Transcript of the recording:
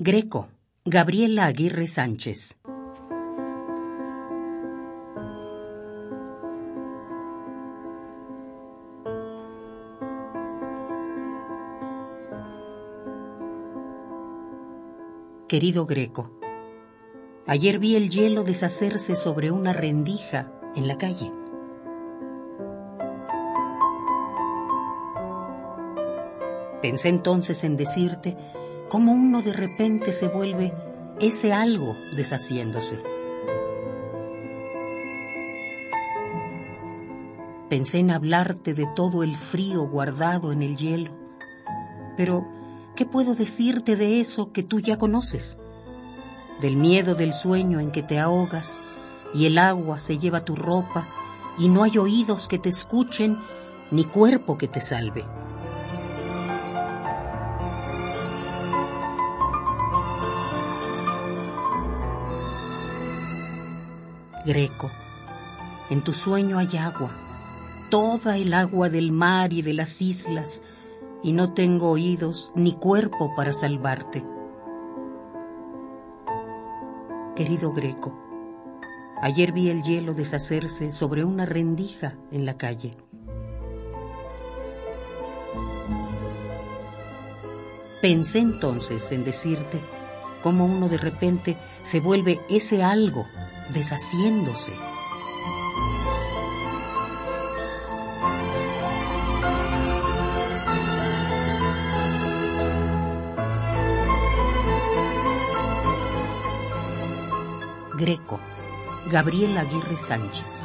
Greco, Gabriela Aguirre Sánchez. Querido Greco, ayer vi el hielo deshacerse sobre una rendija en la calle. Pensé entonces en decirte cómo uno de repente se vuelve ese algo deshaciéndose. Pensé en hablarte de todo el frío guardado en el hielo, pero ¿qué puedo decirte de eso que tú ya conoces? Del miedo del sueño en que te ahogas y el agua se lleva tu ropa y no hay oídos que te escuchen ni cuerpo que te salve. Greco, en tu sueño hay agua, toda el agua del mar y de las islas, y no tengo oídos ni cuerpo para salvarte. Querido Greco, ayer vi el hielo deshacerse sobre una rendija en la calle. Pensé entonces en decirte cómo uno de repente se vuelve ese algo deshaciéndose. Greco, Gabriel Aguirre Sánchez.